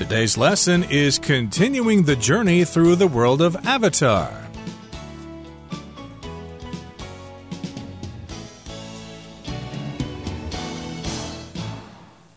Today's lesson is continuing the journey through the world of Avatar.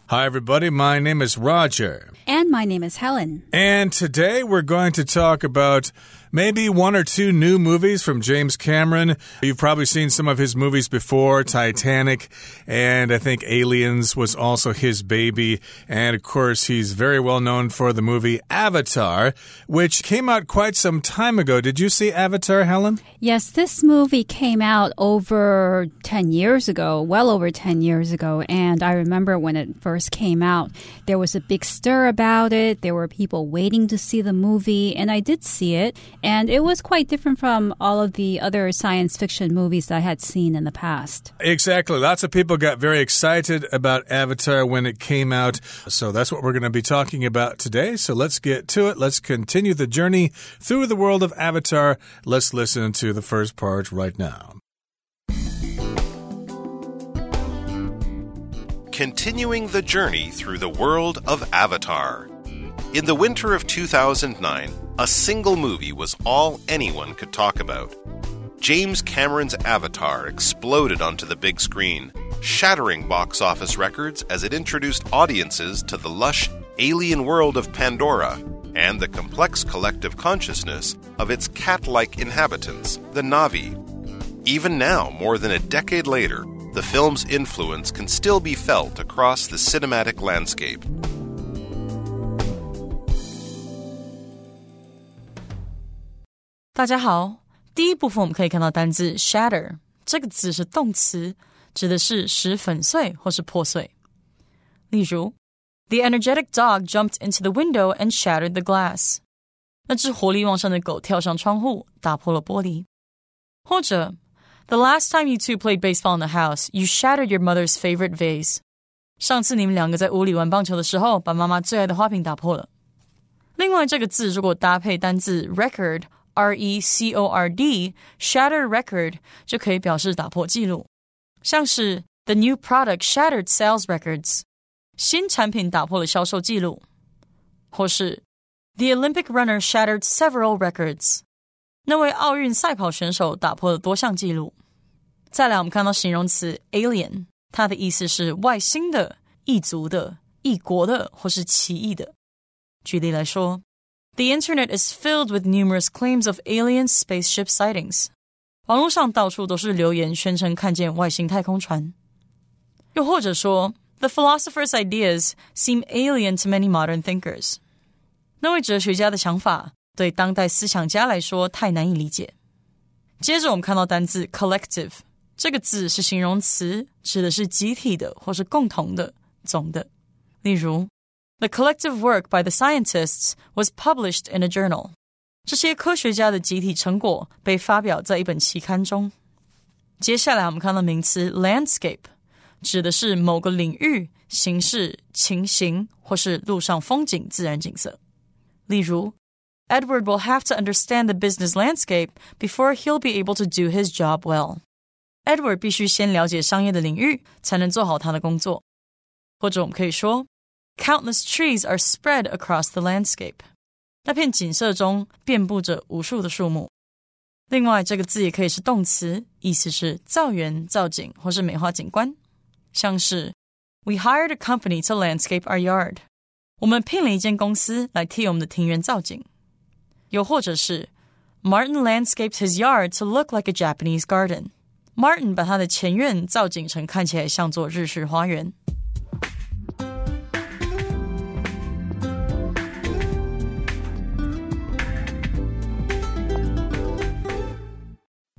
Hi, everybody. My name is Roger. And my name is Helen. And today we're going to talk about maybe one or two new movies from James Cameron. You've probably seen some of his movies before Titanic, and I think Aliens was also his baby. And of course, he's very well known for the movie Avatar, which came out quite some time ago. Did you see Avatar, Helen? Yes, this movie came out over 10 years ago, well over 10 years ago. And I remember when it first came out, there was a big stir about it. There were people waiting to see the movie, and I did see it. And it was quite different from all of the other science fiction movies I had seen in the past. Exactly. Lots of people got very excited about Avatar when it came out. So that's what we're going to be talking about today. So let's get to it. Let's continue the journey through the world of Avatar. Let's listen to the first part right now. Continuing the journey through the world of Avatar. In the winter of 2009, a single movie was all anyone could talk about. James Cameron's Avatar exploded onto the big screen, shattering box office records as it introduced audiences to the lush alien world of Pandora and the complex collective consciousness of its cat like inhabitants, the Na'vi. Even now, more than a decade later, the film's influence can still be felt across the cinematic landscape. 大家好，第一部分我们可以看到单字 shatter 这个字是动词，指的是使粉碎或是破碎。例如，The energetic dog jumped into the window and shattered the glass。那只活力旺盛的狗跳上窗户，打破了玻璃。或者，The last time you two played baseball in the house, you shattered your mother's favorite vase。上次你们两个在屋里玩棒球的时候，把妈妈最爱的花瓶打破了。另外，这个字如果搭配单字 record。 R E C O R D shatter record 就可以表示打破记录，像是 The new product shattered sales records，新产品打破了销售记录，或是 The Olympic runner shattered several records，那位奥运赛跑选手打破了多项记录。再来，我们看到形容词 alien，它的意思是外星的、异族的、异国的或是奇异的。举例来说。 The internet is filled with numerous claims of alien spaceship sightings. 网络上到处都是留言宣称看见外星太空船。又或者说，The philosopher's ideas seem alien to many modern thinkers. 那位哲学家的想法对当代思想家来说太难以理解。接着我们看到单字 collective，这个字是形容词，指的是集体的或是共同的、总的。例如 the collective work by the scientists was published in a journal. 这些科学家的集体成果被发表在一本期刊中。接下来我们看到名词 landscape，指的是某个领域、形式、情形或是路上风景、自然景色。例如，Edward will have to understand the business landscape before he'll be able to do his job well. Edward 必须先了解商业的领域，才能做好他的工作。或者我们可以说 Countless trees are spread across the landscape。那片景色中遍布着无数的树木。另外，这个字也可以是动词，意思是造园、造景或是美化景观。像是 We hired a company to landscape our yard。我们聘了一间公司来替我们的庭园造景。又或者是 Martin landscaped his yard to look like a Japanese garden。Martin 把他的前院造景成看起来像座日式花园。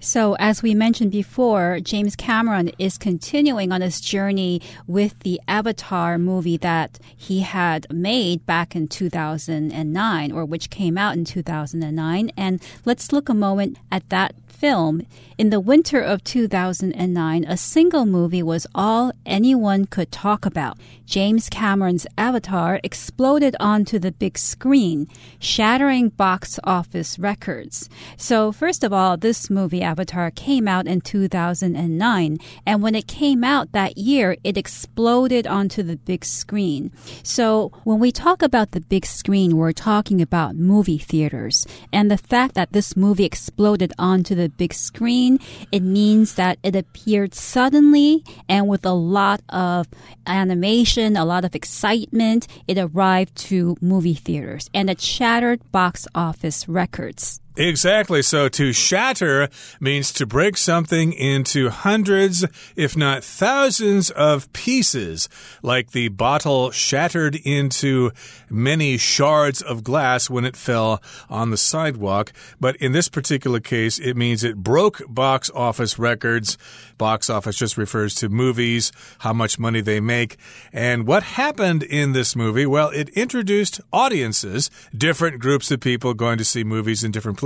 So, as we mentioned before, James Cameron is continuing on his journey with the Avatar movie that he had made back in 2009, or which came out in 2009. And let's look a moment at that film. In the winter of 2009, a single movie was all anyone could talk about. James Cameron's Avatar exploded onto the big screen, shattering box office records. So, first of all, this movie, Avatar, came out in 2009. And when it came out that year, it exploded onto the big screen. So when we talk about the big screen, we're talking about movie theaters. And the fact that this movie exploded onto the big screen, it means that it appeared suddenly and with a lot of animation, a lot of excitement. It arrived to movie theaters and it shattered box office records. Exactly. So to shatter means to break something into hundreds, if not thousands of pieces, like the bottle shattered into many shards of glass when it fell on the sidewalk. But in this particular case, it means it broke box office records. Box office just refers to movies, how much money they make. And what happened in this movie? Well, it introduced audiences, different groups of people going to see movies in different places,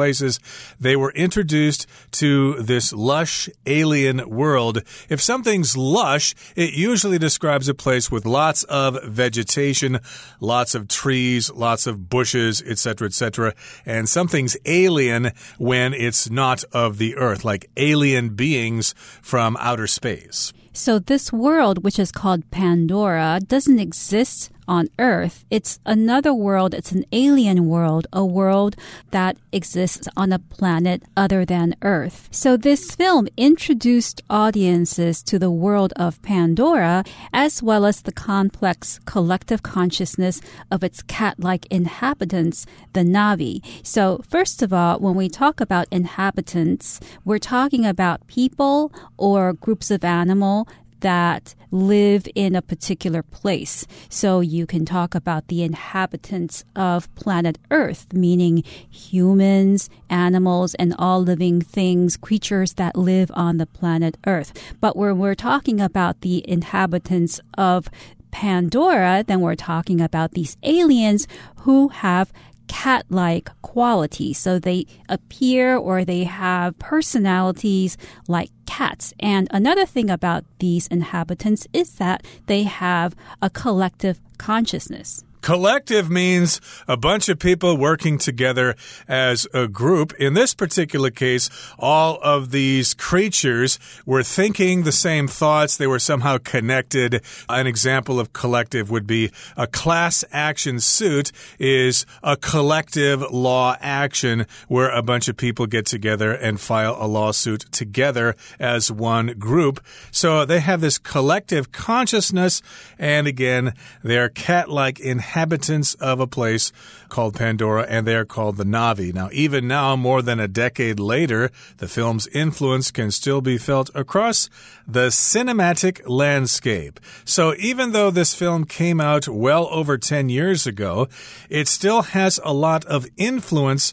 they were introduced to this lush alien world. If something's lush, it usually describes a place with lots of vegetation, lots of trees, lots of bushes, etc., etc. And something's alien when it's not of the earth, like alien beings from outer space. So this world, which is called Pandora, doesn't exist on Earth. It's another world. It's an alien world, a world that exists on a planet other than Earth. So this film introduced audiences to the world of Pandora, as well as the complex collective consciousness of its cat-like inhabitants, the Na'vi. So first of all, when we talk about inhabitants, we're talking about people or groups of animal that live in a particular place. So you can talk about the inhabitants of planet Earth, meaning humans, animals, and all living things, creatures that live on the planet Earth. But when we're talking about the inhabitants of Pandora, then we're talking about these aliens who have cat like qualities. So they appear or they have personalities like cats. And another thing about these inhabitants is that they have a collective consciousness. Collective means a bunch of people working together as a group. In this particular case, all of these creatures were thinking the same thoughts. They were somehow connected. An example of collective would be a class action suit is a collective law action where a bunch of people get together and file a lawsuit together as one group. So they have this collective consciousness. And again, they're cat-like in inhabitants of a place called Pandora, and they are called the Na'vi. Now, even now, more than a decade later, the film's influence can still be felt across the cinematic landscape. So, even though this film came out well over 10 years ago, it still has a lot of influence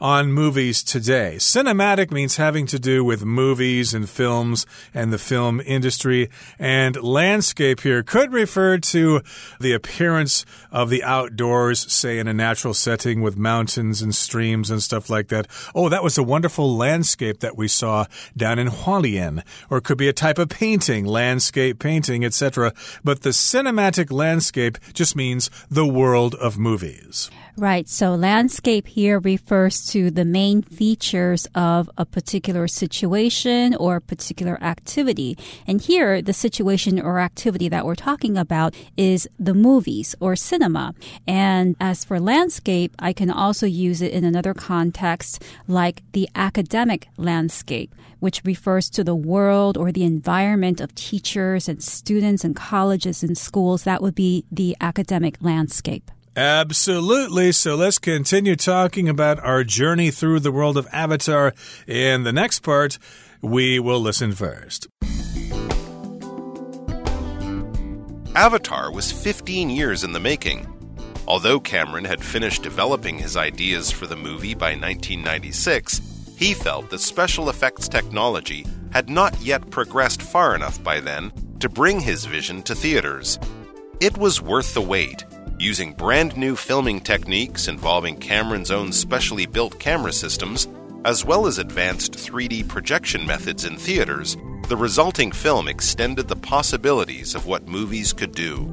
on movies today. Cinematic means having to do with movies and films and the film industry. And landscape here could refer to the appearance of the outdoors, say in a natural setting with mountains and streams and stuff like that. Oh, that was a wonderful landscape that we saw down in Hualien. Or it could be a type of painting, landscape painting, etc. But the cinematic landscape just means the world of movies. Right. So landscape here refers to the main features of a particular situation or particular activity. And here, the situation or activity that we're talking about is the movies or cinema. And as for landscape, I can also use it in another context like the academic landscape which refers to the world or the environment of teachers and students and colleges and schools. That would be the academic landscape. Absolutely. So let's continue talking about our journey through the world of Avatar. In the next part, we will listen first. Avatar was 15 years in the making. Although Cameron had finished developing his ideas for the movie by 1996, he felt that special effects technology had not yet progressed far enough by then to bring his vision to theaters. It was worth the wait Using brand new filming techniques involving Cameron's own specially built camera systems, as well as advanced 3D projection methods in theaters, the resulting film extended the possibilities of what movies could do.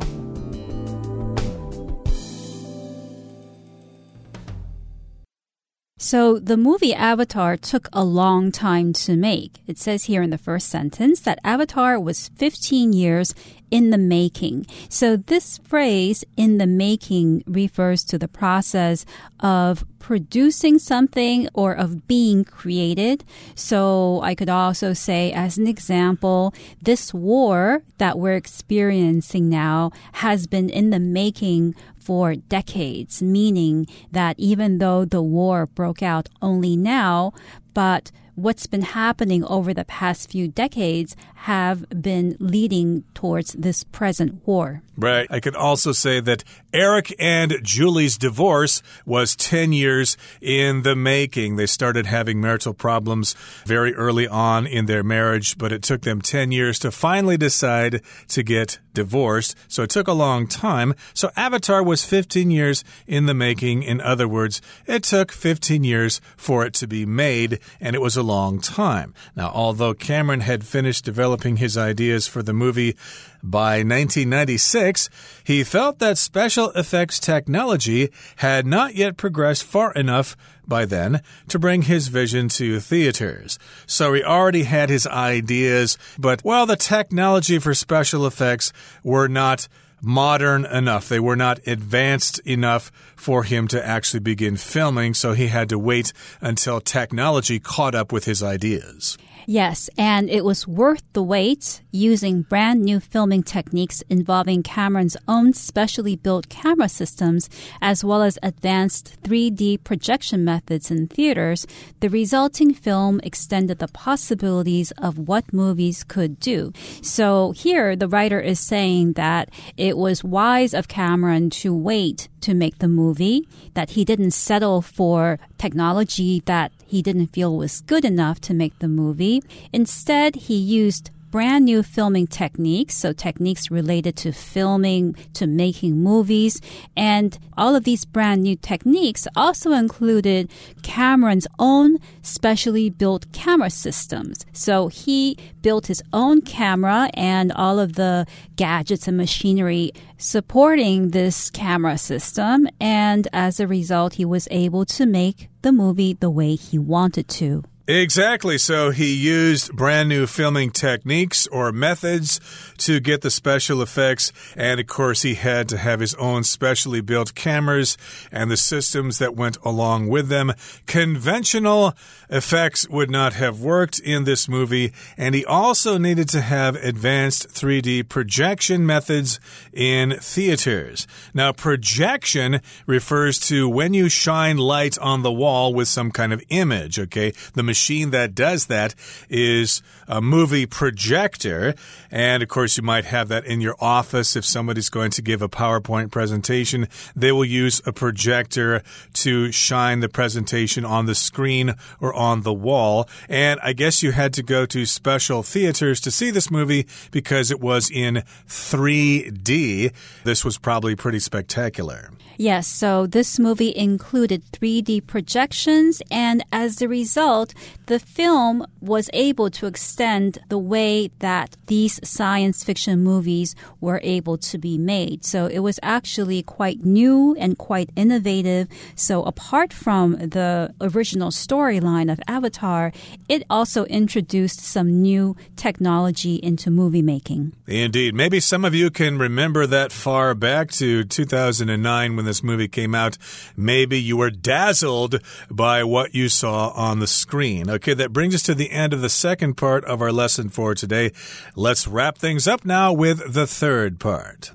So the movie Avatar took a long time to make. It says here in the first sentence that Avatar was 15 years in the making. So this phrase in the making refers to the process of producing something or of being created. So I could also say, as an example, this war that we're experiencing now has been in the making for decades, meaning that even though the war broke out only now, but what's been happening over the past few decades have been leading towards this present war. Right. I could also say that Eric and Julie's divorce was 10 years in the making. They started having marital problems very early on in their marriage, but it took them 10 years to finally decide to get divorced. So it took a long time. So Avatar was 15 years in the making. In other words, it took 15 years for it to be made, and it was a long time. Now, although Cameron had finished developing his ideas for the movie, by 1996, he felt that special effects technology had not yet progressed far enough by then to bring his vision to theaters. So he already had his ideas, but well, the technology for special effects were not modern enough. They were not advanced enough for him to actually begin filming, so he had to wait until technology caught up with his ideas. Yes, and it was worth the wait using brand new filming techniques involving Cameron's own specially built camera systems as well as advanced 3D projection methods in theaters. The resulting film extended the possibilities of what movies could do. So here the writer is saying that it was wise of Cameron to wait to make the movie, that he didn't settle for technology that he didn't feel was good enough to make the movie. Instead, he used brand new filming techniques, so techniques related to filming, to making movies. And all of these brand new techniques also included Cameron's own specially built camera systems. So he built his own camera and all of the gadgets and machinery supporting this camera system. And as a result, he was able to make the movie the way he wanted to. Exactly. So he used brand new filming techniques or methods to get the special effects. And of course, he had to have his own specially built cameras and the systems that went along with them. Conventional effects would not have worked in this movie. And he also needed to have advanced 3D projection methods in theaters. Now, projection refers to when you shine light on the wall with some kind of image, okay? The machine that does that is a movie projector. And of course, you might have that in your office if somebody's going to give a PowerPoint presentation. They will use a projector to shine the presentation on the screen or on the wall. And I guess you had to go to special theaters to see this movie because it was in 3D. This was probably pretty spectacular. Yes, so this movie included 3D projections, and as a result, the film was able to extend the way that these science fiction movies were able to be made. So it was actually quite new and quite innovative. So apart from the original storyline of Avatar, it also introduced some new technology into movie making. Indeed. Maybe some of you can remember that far back to 2009 when this movie came out. Maybe you were dazzled by what you saw on the screen. Okay, that brings us to the end of the second part of our lesson for today. Let's wrap things up now with the third part.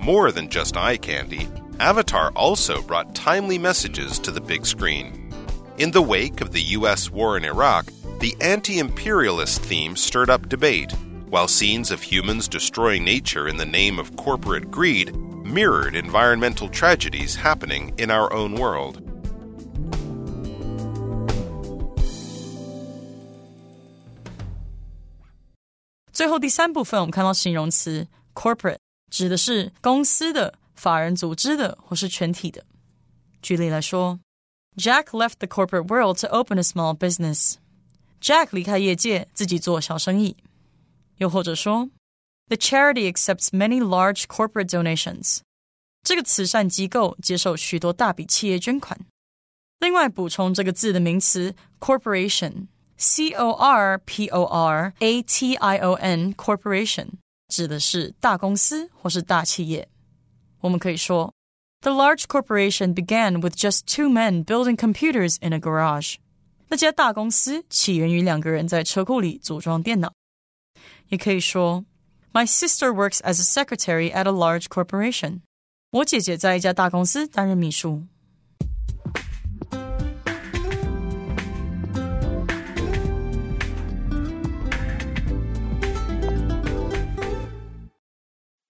More than just eye candy, Avatar also brought timely messages to the big screen. In the wake of the U.S. war in Iraq, the anti imperialist theme stirred up debate, while scenes of humans destroying nature in the name of corporate greed mirrored environmental tragedies happening in our own world. 最后第三部分，我们看到形容词 corporate 指的是公司的、法人组织的或是全体的。举例来说，Jack left the corporate world to open a small business. Jack 离开业界，自己做小生意。 又或者说，The charity accepts many large corporate donations. 这个慈善机构接受许多大笔企业捐款。另外，补充这个字的名词 corporation，c o r p o r a t i o n，corporation 指的是大公司或是大企业。我们可以说，The large corporation began with just two men building computers in a garage。那家大公司起源于两个人在车库里组装电脑。 也可以说，My sister works as a secretary at a large corporation。我姐姐在一家大公司担任秘书。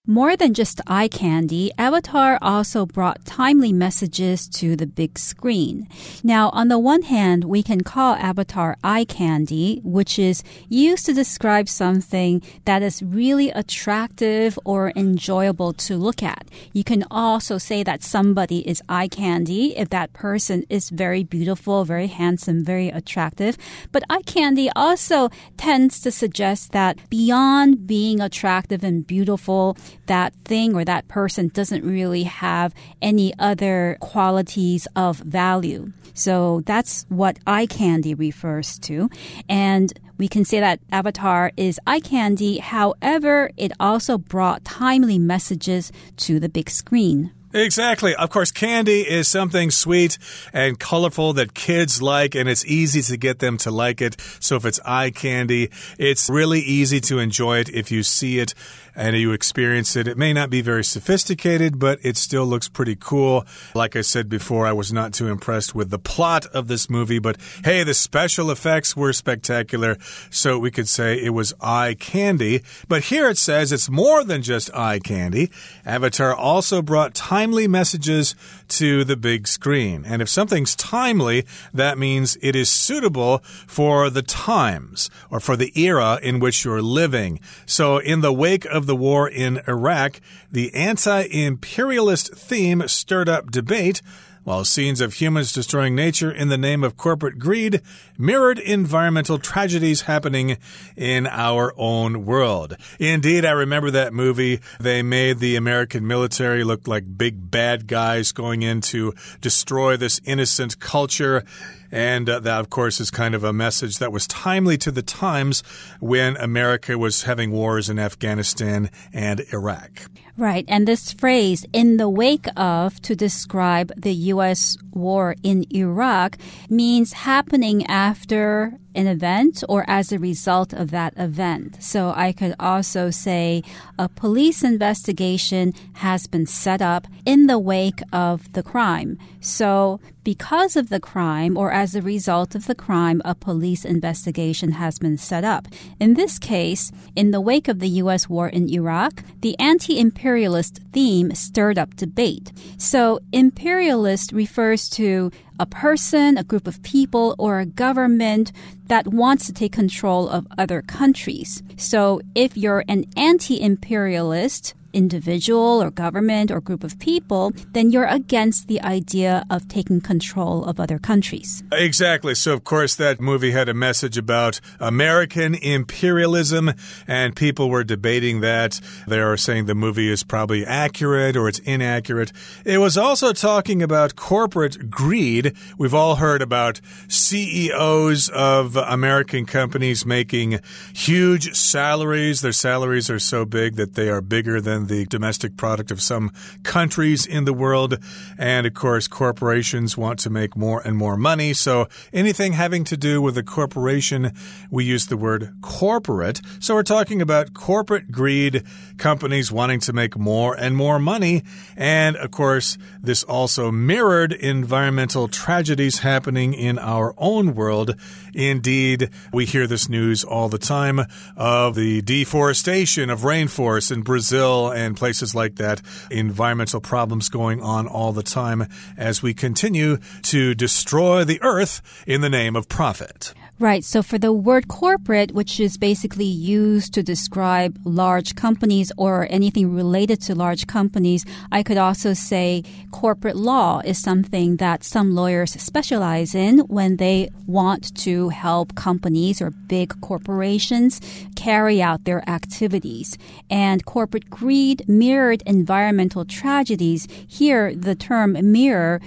More than just eye candy, Avatar also brought timely messages to the big screen. Now, on the one hand, we can call Avatar eye candy, which is used to describe something that is really attractive or enjoyable to look at. You can also say that somebody is eye candy if that person is very beautiful, very handsome, very attractive. But eye candy also tends to suggest that beyond being attractive and beautiful, that thing or that person doesn't really have any other qualities of value. So that's what eye candy refers to. And we can say that Avatar is eye candy. However, it also brought timely messages to the big screen. Exactly. Of course, candy is something sweet and colorful that kids like, and it's easy to get them to like it. So if it's eye candy, it's really easy to enjoy it if you see it and you experience it. It may not be very sophisticated, but it still looks pretty cool. Like I said before, I was not too impressed with the plot of this movie, but hey, the special effects were spectacular, so we could say it was eye candy. But here it says it's more than just eye candy. Avatar also brought timely messages to the big screen. And if something's timely, that means it is suitable for the times or for the era in which you're living. So in the wake of the war in Iraq, the anti imperialist theme stirred up debate while scenes of humans destroying nature in the name of corporate greed mirrored environmental tragedies happening in our own world. Indeed, I remember that movie. They made the American military look like big bad guys going in to destroy this innocent culture. And uh, that, of course, is kind of a message that was timely to the times when America was having wars in Afghanistan and Iraq. Right. And this phrase, in the wake of, to describe the U.S. war in Iraq, means happening after an event or as a result of that event. So I could also say a police investigation has been set up in the wake of the crime. So because of the crime or as a result of the crime, a police investigation has been set up. In this case, in the wake of the U.S. war in Iraq, the anti-imperialist theme stirred up debate. So imperialist refers to a person, a group of people, or a government that wants to take control of other countries. So if you're an anti imperialist, individual or government or group of people, then you're against the idea of taking control of other countries. Exactly. So, of course, that movie had a message about American imperialism, and people were debating that. They are saying the movie is probably accurate or it's inaccurate. It was also talking about corporate greed. We've all heard about CEOs of American companies making huge salaries. Their salaries are so big that they are bigger than the domestic product of some countries in the world. And of course, corporations want to make more and more money. So anything having to do with a corporation, we use the word corporate. So we're talking about corporate greed, companies wanting to make more and more money. And of course, this also mirrored environmental tragedies happening in our own world. Indeed, we hear this news all the time of the deforestation of rainforests in Brazil and places like that. Environmental problems going on all the time as we continue to destroy the earth in the name of profit. Right. So for the word corporate, which is basically used to describe large companies or anything related to large companies, I could also say corporate law is something that some lawyers specialize in when they want to help companies or big corporations carry out their activities. And corporate greed mirrored environmental tragedies. Here, the term mirror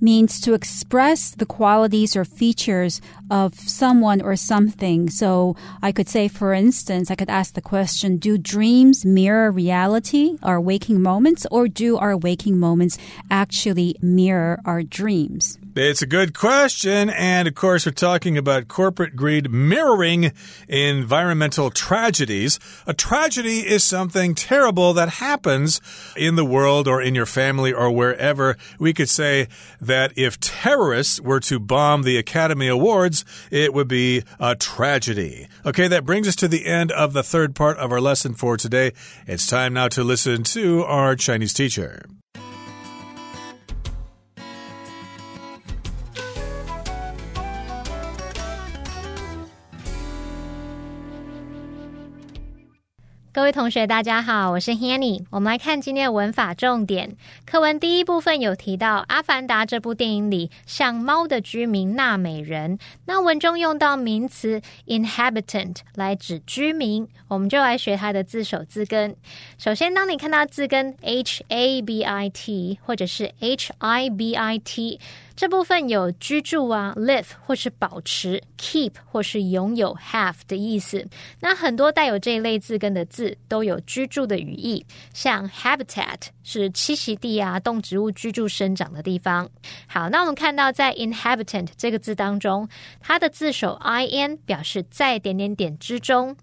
means to express the qualities or features of someone or something. So I could say, for instance, I could ask the question, do dreams mirror reality, our waking moments, or do our waking moments actually mirror our dreams? It's a good question. And of course, we're talking about corporate greed mirroring environmental tragedies. A tragedy is something terrible that happens in the world or in your family or wherever. We could say that if terrorists were to bomb the Academy Awards, it would be a tragedy. Okay, that brings us to the end of the third part of our lesson for today. It's time now to listen to our Chinese teacher. 各位同学，大家好，我是 Hanny。我们来看今天的文法重点。课文第一部分有提到《阿凡达》这部电影里像猫的居民纳美人。那文中用到名词 inhabitant 来指居民，我们就来学它的字首字根。首先，当你看到字根 h a b i t 或者是 h i b i t。这部分有居住啊，live 或是保持，keep 或是拥有，have 的意思。那很多带有这一类字根的字都有居住的语义，像 habitat 是栖息地啊，动植物居住生长的地方。好，那我们看到在 inhabitant 这个字当中，它的字首 i n 表示在点点点之中，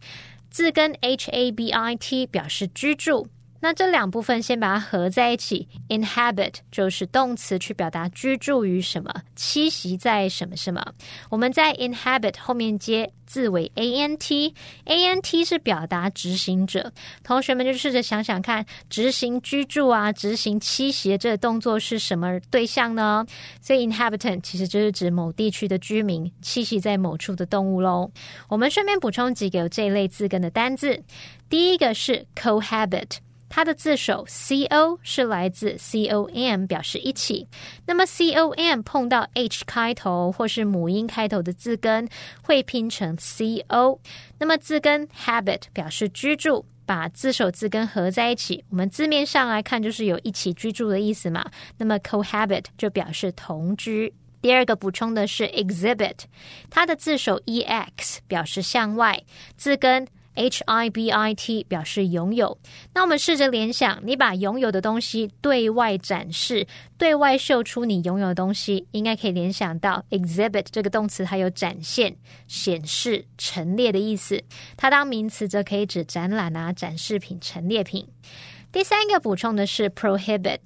字根 h a b i t 表示居住。那这两部分先把它合在一起，inhabit 就是动词去表达居住于什么，栖息在什么什么。我们在 inhabit 后面接字尾 a n t，a n t 是表达执行者。同学们就试着想想看，执行居住啊，执行栖息这个动作是什么对象呢？所以 inhabitant 其实就是指某地区的居民，栖息在某处的动物喽。我们顺便补充几个这一类字根的单字，第一个是 cohabit。它的字首 c o 是来自 c o m，表示一起。那么 c o m 碰到 h 开头或是母音开头的字根，会拼成 c o。那么字根 habit 表示居住，把字首字根合在一起，我们字面上来看就是有一起居住的意思嘛。那么 cohabit 就表示同居。第二个补充的是 exhibit，它的字首 e x 表示向外，字根。H I B I T 表示拥有。那我们试着联想，你把拥有的东西对外展示、对外秀出你拥有的东西，应该可以联想到 exhibit 这个动词，它有展现、显示、陈列的意思。它当名词则可以指展览啊、展示品、陈列品。第三个补充的是 prohibit。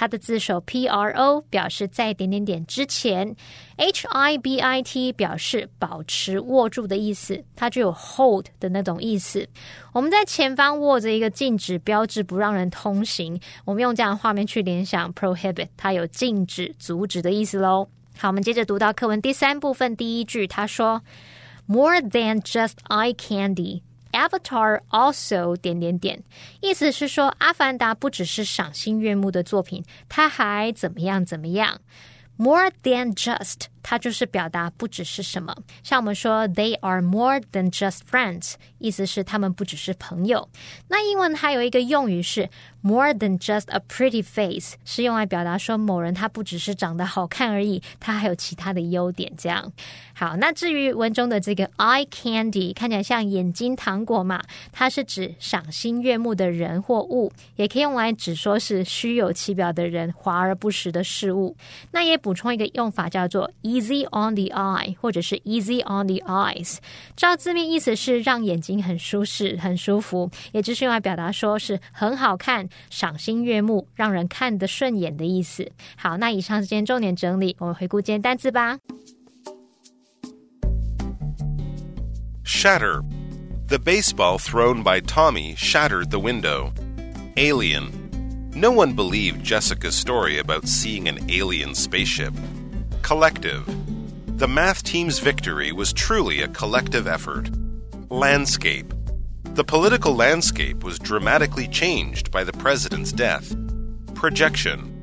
它的字首 P R O 表示在点点点之前，H I B I T 表示保持握住的意思，它就有 hold 的那种意思。我们在前方握着一个禁止标志，不让人通行。我们用这样的画面去联想 prohibit，它有禁止、阻止的意思喽。好，我们接着读到课文第三部分第一句，他说：More than just eye candy。Avatar also 点点点，意思是说，《阿凡达》不只是赏心悦目的作品，它还怎么样怎么样？More than just。它就是表达不只是什么，像我们说 they are more than just friends，意思是他们不只是朋友。那英文还有一个用语是 more than just a pretty face，是用来表达说某人他不只是长得好看而已，他还有其他的优点。这样好，那至于文中的这个 eye candy，看起来像眼睛糖果嘛，它是指赏心悦目的人或物，也可以用来指说是虚有其表的人，华而不实的事物。那也补充一个用法叫做 Easy on the eye，或者是 easy on the eyes，照字面意思是让眼睛很舒适、很舒服，也就是用来表达说是很好看、赏心悦目、让人看得顺眼的意思。好，那以上是今天重点整理，我们回顾今天单词吧。Shatter. The baseball thrown by Tommy shattered the window. Alien. No one believed Jessica's story about seeing an alien spaceship collective. The math team's victory was truly a collective effort. Landscape. The political landscape was dramatically changed by the president's death. Projection.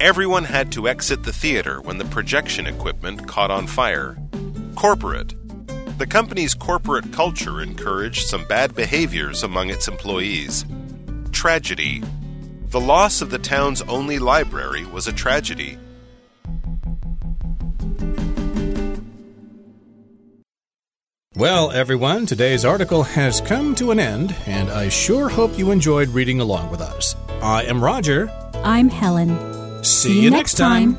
Everyone had to exit the theater when the projection equipment caught on fire. Corporate. The company's corporate culture encouraged some bad behaviors among its employees. Tragedy. The loss of the town's only library was a tragedy. Well, everyone, today's article has come to an end, and I sure hope you enjoyed reading along with us. I am Roger. I'm Helen. See, you next time.